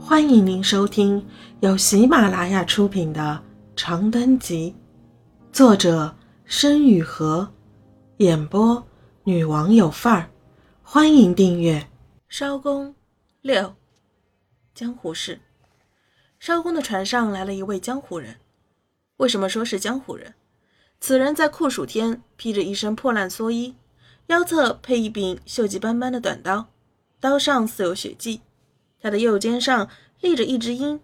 欢迎您收听由喜马拉雅出品的《长灯集》，作者申雨禾，演播女王有范儿。欢迎订阅。艄公六，江湖事。艄公的船上来了一位江湖人。为什么说是江湖人？此人在酷暑天披着一身破烂蓑衣，腰侧配一柄锈迹斑斑的短刀，刀上似有血迹。他的右肩上立着一只鹰，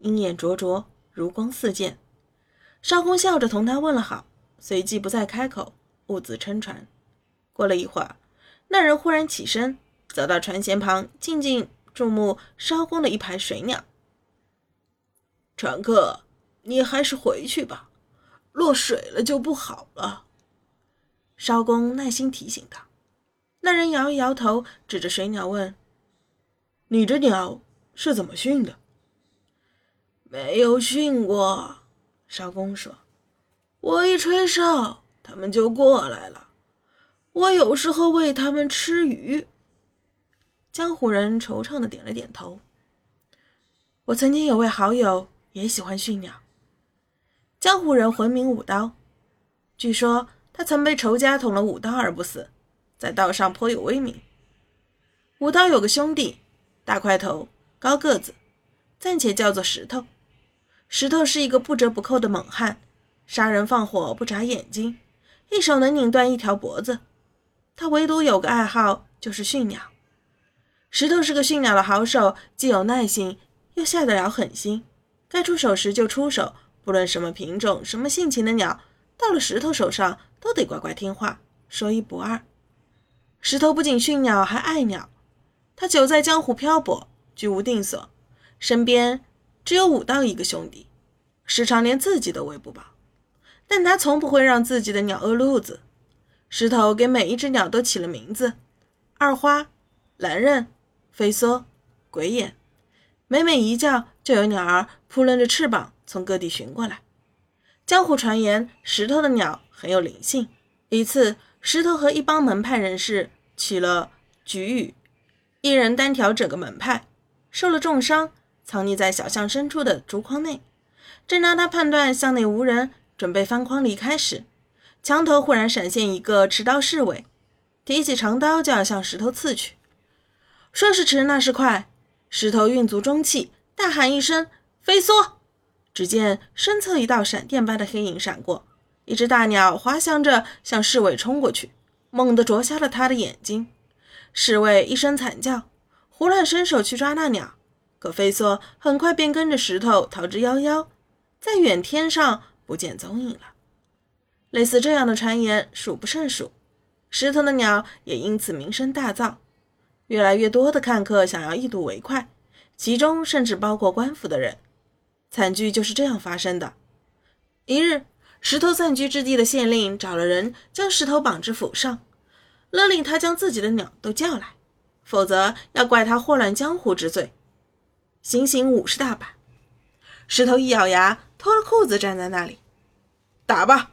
鹰眼灼灼，如光似箭。艄公笑着同他问了好，随即不再开口，兀自撑船。过了一会儿，那人忽然起身，走到船舷旁，静静注目艄公的一排水鸟。船客，你还是回去吧，落水了就不好了。艄公耐心提醒他。那人摇一摇头，指着水鸟问。你这鸟是怎么训的？没有训过，艄公说：“我一吹哨，他们就过来了。我有时候喂他们吃鱼。”江湖人惆怅的点了点头。我曾经有位好友也喜欢训鸟。江湖人浑名武刀，据说他曾被仇家捅了五刀而不死，在道上颇有威名。武刀有个兄弟。大块头，高个子，暂且叫做石头。石头是一个不折不扣的猛汉，杀人放火不眨眼睛，一手能拧断一条脖子。他唯独有个爱好，就是驯鸟。石头是个驯鸟的好手，既有耐心，又下得了狠心。该出手时就出手，不论什么品种、什么性情的鸟，到了石头手上都得乖乖听话，说一不二。石头不仅驯鸟，还爱鸟。他久在江湖漂泊，居无定所，身边只有武道一个兄弟，时常连自己都喂不饱。但他从不会让自己的鸟饿路子。石头给每一只鸟都起了名字：二花、蓝刃、飞梭、鬼眼。每每一叫，就有鸟儿扑棱着翅膀从各地寻过来。江湖传言，石头的鸟很有灵性。一次，石头和一帮门派人士起了局语。一人单挑整个门派，受了重伤，藏匿在小巷深处的竹筐内。正当他判断巷内无人，准备翻筐离开时，墙头忽然闪现一个持刀侍卫，提起长刀就要向石头刺去。说时迟，那时快，石头运足中气，大喊一声“飞梭”，只见身侧一道闪电般的黑影闪过，一只大鸟滑翔着向侍卫冲过去，猛地啄瞎了他的眼睛。侍卫一声惨叫，胡乱伸手去抓那鸟，可飞梭很快便跟着石头逃之夭夭，在远天上不见踪影了。类似这样的传言数不胜数，石头的鸟也因此名声大噪。越来越多的看客想要一睹为快，其中甚至包括官府的人。惨剧就是这样发生的。一日，石头暂居之地的县令找了人将石头绑至府上。勒令他将自己的鸟都叫来，否则要怪他祸乱江湖之罪，行刑五十大板。石头一咬牙，脱了裤子站在那里，打吧。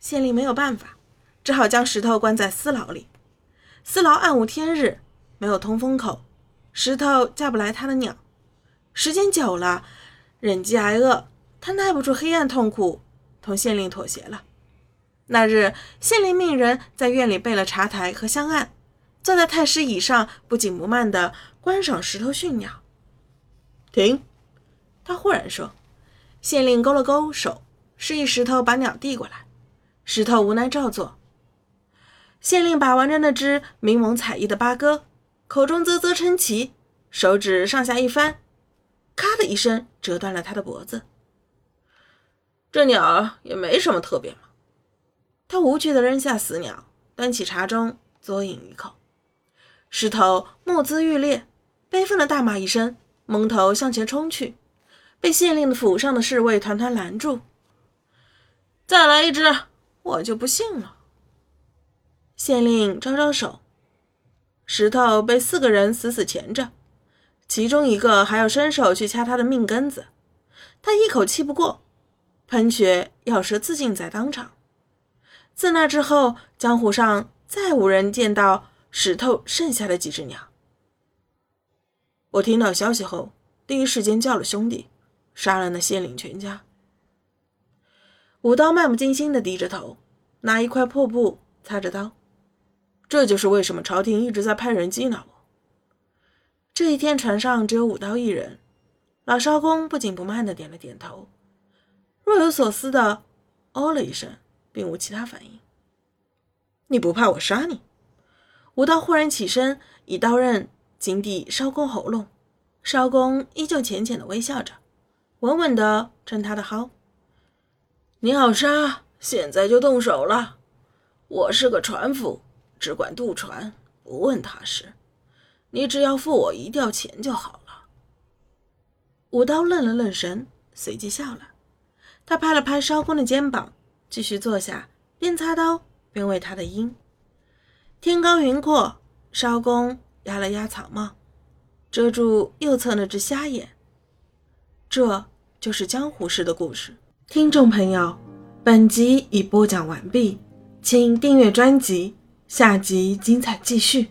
县令没有办法，只好将石头关在私牢里。私牢暗无天日，没有通风口，石头叫不来他的鸟。时间久了，忍饥挨饿，他耐不住黑暗痛苦，同县令妥协了。那日，县令命人在院里备了茶台和香案，坐在太师椅上，不紧不慢地观赏石头训鸟。停！他忽然说。县令勾了勾手，示意石头把鸟递过来。石头无奈照做。县令把玩着那只明眸彩翼的八哥，口中啧啧称奇，手指上下一翻，咔的一声折断了他的脖子。这鸟也没什么特别。他无趣地扔下死鸟，端起茶盅嘬饮一口。石头目眦欲裂，悲愤地大骂一声，蒙头向前冲去，被县令的府上的侍卫团团拦住。再来一只，我就不信了。县令招招手，石头被四个人死死钳着，其中一个还要伸手去掐他的命根子，他一口气不过，喷血咬舌自尽在当场。自那之后，江湖上再无人见到石头剩下的几只鸟。我听到消息后，第一时间叫了兄弟，杀了那县令全家。武刀漫不经心地低着头，拿一块破布擦着刀。这就是为什么朝廷一直在派人缉拿我。这一天船上只有武刀一人，老艄公不紧不慢地点了点头，若有所思地哦了一声，并无其他反应。你不怕我杀你？武刀忽然起身，以刀刃紧抵艄公喉咙。艄公依旧浅浅的微笑着，稳稳地称他的号。你好杀，现在就动手了。我是个船夫，只管渡船，不问他事。你只要付我一吊钱就好了。武刀愣了愣神，随即笑了。他拍了拍艄公的肩膀，继续坐下，边擦刀边为他的音。天高云阔，艄公压了压草帽。遮住右侧那只瞎眼，这就是江湖式的故事。听众朋友，本集已播讲完毕，请订阅专辑，下集精彩继续。